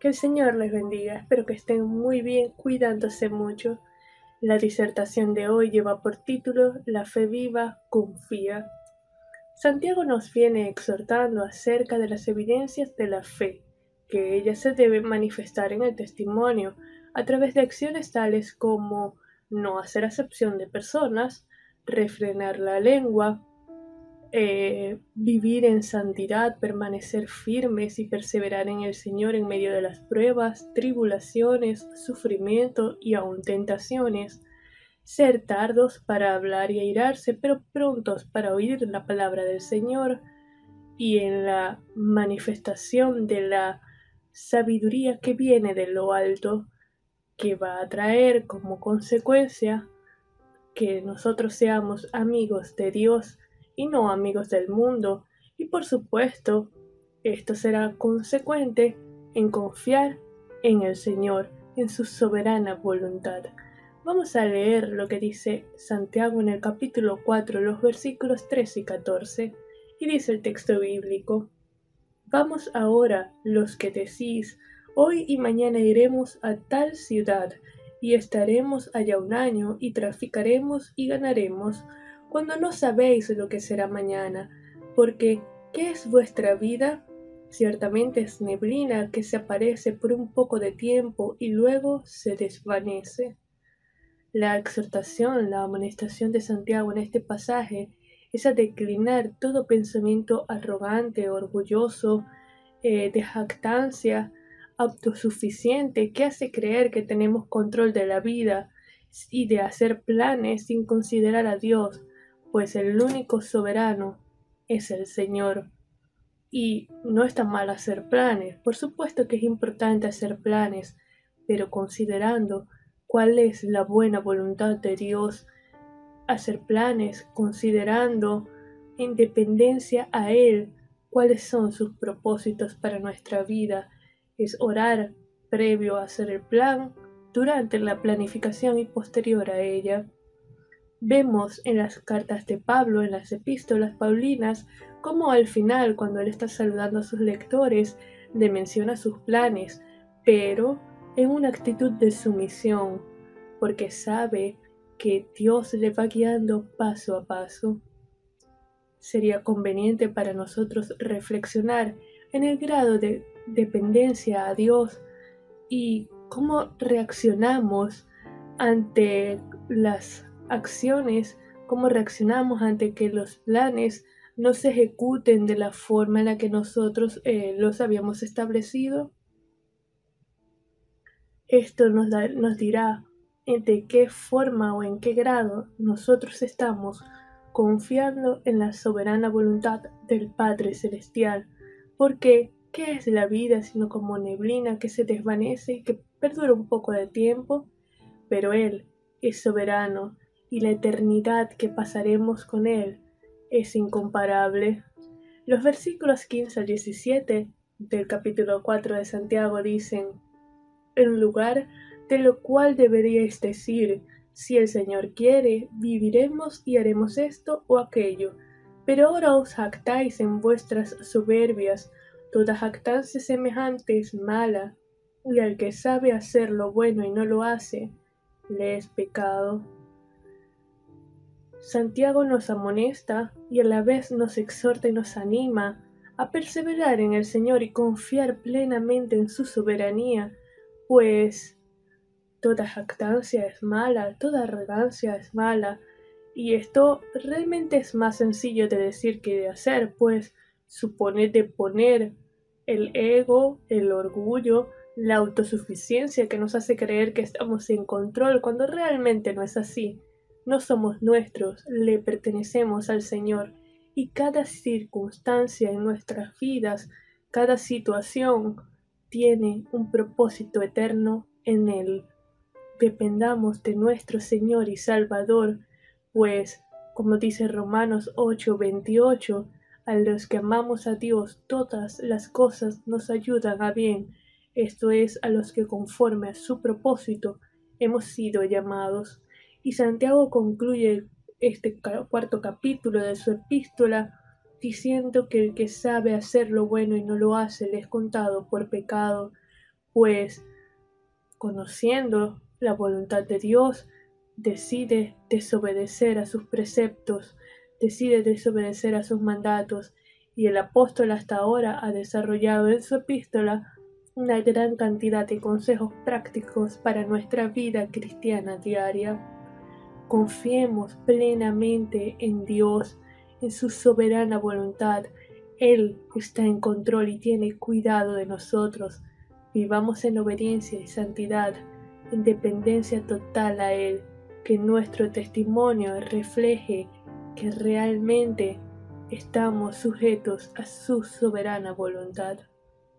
Que el Señor les bendiga. Espero que estén muy bien, cuidándose mucho. La disertación de hoy lleva por título La fe viva confía. Santiago nos viene exhortando acerca de las evidencias de la fe, que ella se debe manifestar en el testimonio a través de acciones tales como no hacer acepción de personas, refrenar la lengua, eh, vivir en santidad, permanecer firmes y perseverar en el Señor en medio de las pruebas, tribulaciones, sufrimiento y aun tentaciones, ser tardos para hablar y airarse, pero prontos para oír la palabra del Señor, y en la manifestación de la sabiduría que viene de lo alto, que va a traer como consecuencia que nosotros seamos amigos de Dios y no amigos del mundo. Y por supuesto, esto será consecuente en confiar en el Señor, en su soberana voluntad. Vamos a leer lo que dice Santiago en el capítulo 4, los versículos 13 y 14, y dice el texto bíblico, Vamos ahora los que decís, hoy y mañana iremos a tal ciudad, y estaremos allá un año, y traficaremos y ganaremos, cuando no sabéis lo que será mañana, porque ¿qué es vuestra vida? Ciertamente es neblina que se aparece por un poco de tiempo y luego se desvanece. La exhortación, la amonestación de Santiago en este pasaje es a declinar todo pensamiento arrogante, orgulloso, eh, de jactancia, autosuficiente, que hace creer que tenemos control de la vida y de hacer planes sin considerar a Dios, pues el único soberano es el Señor. Y no está mal hacer planes, por supuesto que es importante hacer planes, pero considerando cuál es la buena voluntad de Dios, hacer planes considerando en dependencia a Él cuáles son sus propósitos para nuestra vida, es orar previo a hacer el plan, durante la planificación y posterior a ella. Vemos en las cartas de Pablo, en las epístolas paulinas, cómo al final, cuando él está saludando a sus lectores, le menciona sus planes, pero en una actitud de sumisión, porque sabe que Dios le va guiando paso a paso. Sería conveniente para nosotros reflexionar en el grado de dependencia a Dios y cómo reaccionamos ante las acciones, cómo reaccionamos ante que los planes no se ejecuten de la forma en la que nosotros eh, los habíamos establecido. Esto nos, nos dirá de qué forma o en qué grado nosotros estamos confiando en la soberana voluntad del Padre Celestial, porque ¿qué es la vida sino como neblina que se desvanece y que perdura un poco de tiempo? Pero Él es soberano y la eternidad que pasaremos con Él es incomparable. Los versículos 15 al 17 del capítulo 4 de Santiago dicen, en lugar de lo cual deberíais decir, si el Señor quiere, viviremos y haremos esto o aquello. Pero ahora os jactáis en vuestras soberbias, toda jactancia semejante es mala, y al que sabe hacer lo bueno y no lo hace, le es pecado. Santiago nos amonesta y a la vez nos exhorta y nos anima a perseverar en el Señor y confiar plenamente en su soberanía, pues toda jactancia es mala, toda arrogancia es mala, y esto realmente es más sencillo de decir que de hacer, pues supone de poner el ego, el orgullo, la autosuficiencia que nos hace creer que estamos en control cuando realmente no es así. No somos nuestros, le pertenecemos al Señor y cada circunstancia en nuestras vidas, cada situación tiene un propósito eterno en Él. Dependamos de nuestro Señor y Salvador, pues, como dice Romanos 8:28, a los que amamos a Dios todas las cosas nos ayudan a bien, esto es, a los que conforme a su propósito hemos sido llamados. Y Santiago concluye este cuarto capítulo de su epístola diciendo que el que sabe hacer lo bueno y no lo hace le es contado por pecado, pues conociendo la voluntad de Dios, decide desobedecer a sus preceptos, decide desobedecer a sus mandatos, y el apóstol hasta ahora ha desarrollado en su epístola una gran cantidad de consejos prácticos para nuestra vida cristiana diaria. Confiemos plenamente en Dios, en su soberana voluntad. Él está en control y tiene cuidado de nosotros. Vivamos en obediencia y santidad, en dependencia total a Él, que nuestro testimonio refleje que realmente estamos sujetos a su soberana voluntad.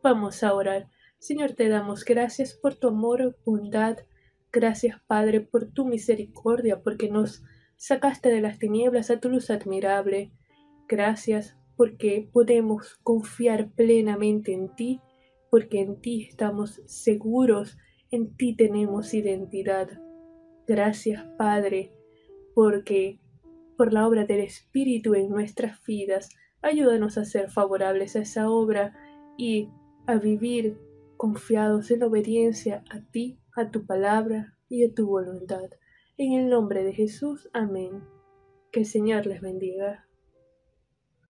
Vamos a orar. Señor, te damos gracias por tu amor, bondad. Gracias, Padre, por tu misericordia, porque nos sacaste de las tinieblas a tu luz admirable. Gracias porque podemos confiar plenamente en ti, porque en ti estamos seguros, en ti tenemos identidad. Gracias, Padre, porque por la obra del Espíritu en nuestras vidas, ayúdanos a ser favorables a esa obra y a vivir confiados en obediencia a ti, a tu palabra y a tu voluntad. En el nombre de Jesús, amén. Que el Señor les bendiga.